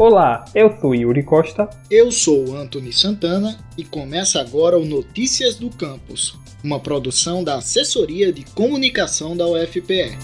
Olá, eu sou Yuri Costa. Eu sou Anthony Santana e começa agora o Notícias do Campus, uma produção da Assessoria de Comunicação da UFPE.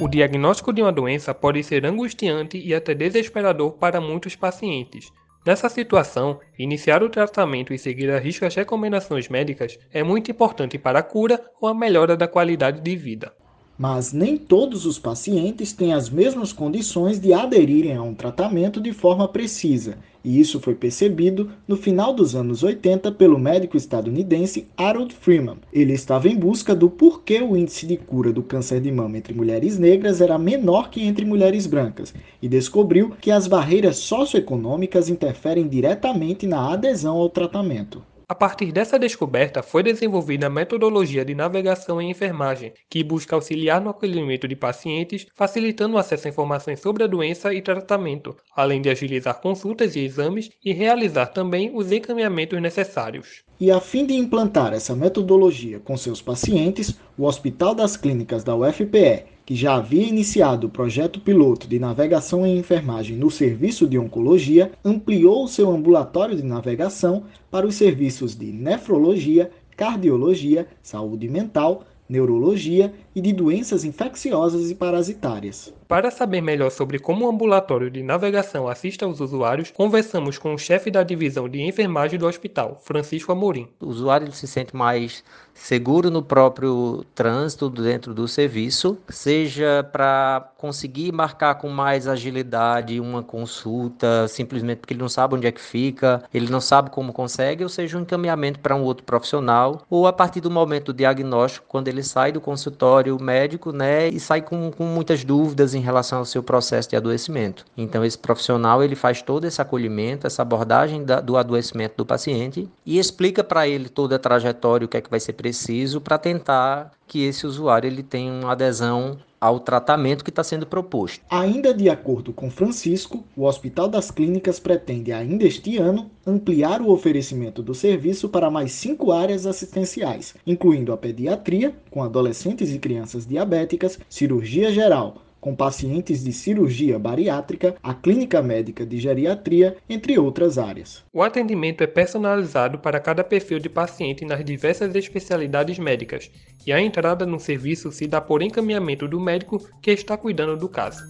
O diagnóstico de uma doença pode ser angustiante e até desesperador para muitos pacientes. Nessa situação, iniciar o tratamento e seguir a risco as recomendações médicas é muito importante para a cura ou a melhora da qualidade de vida mas nem todos os pacientes têm as mesmas condições de aderirem a um tratamento de forma precisa, e isso foi percebido no final dos anos 80 pelo médico estadunidense Harold Freeman. Ele estava em busca do porquê o índice de cura do câncer de mama entre mulheres negras era menor que entre mulheres brancas, e descobriu que as barreiras socioeconômicas interferem diretamente na adesão ao tratamento. A partir dessa descoberta, foi desenvolvida a metodologia de navegação em enfermagem, que busca auxiliar no acolhimento de pacientes, facilitando o acesso a informações sobre a doença e tratamento, além de agilizar consultas e exames e realizar também os encaminhamentos necessários. E a fim de implantar essa metodologia com seus pacientes, o Hospital das Clínicas da UFPE que já havia iniciado o projeto piloto de navegação em enfermagem no serviço de oncologia, ampliou seu ambulatório de navegação para os serviços de nefrologia, cardiologia, saúde mental, neurologia e de doenças infecciosas e parasitárias. Para saber melhor sobre como o ambulatório de navegação assiste aos usuários, conversamos com o chefe da divisão de enfermagem do hospital, Francisco Amorim. O usuário se sente mais seguro no próprio trânsito dentro do serviço, seja para conseguir marcar com mais agilidade uma consulta, simplesmente porque ele não sabe onde é que fica, ele não sabe como consegue, ou seja, um encaminhamento para um outro profissional, ou a partir do momento do diagnóstico, quando ele sai do consultório médico, né, e sai com, com muitas dúvidas em relação ao seu processo de adoecimento. Então, esse profissional ele faz todo esse acolhimento, essa abordagem da, do adoecimento do paciente e explica para ele toda a trajetória, o que é que vai ser preciso para tentar que esse usuário ele tenha uma adesão ao tratamento que está sendo proposto. Ainda de acordo com Francisco, o Hospital das Clínicas pretende ainda este ano ampliar o oferecimento do serviço para mais cinco áreas assistenciais, incluindo a pediatria, com adolescentes e crianças diabéticas, cirurgia geral, com pacientes de cirurgia bariátrica, a clínica médica de geriatria, entre outras áreas. O atendimento é personalizado para cada perfil de paciente nas diversas especialidades médicas, e a entrada no serviço se dá por encaminhamento do médico que está cuidando do caso.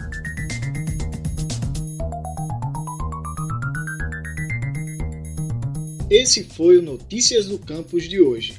Esse foi o Notícias do Campus de hoje.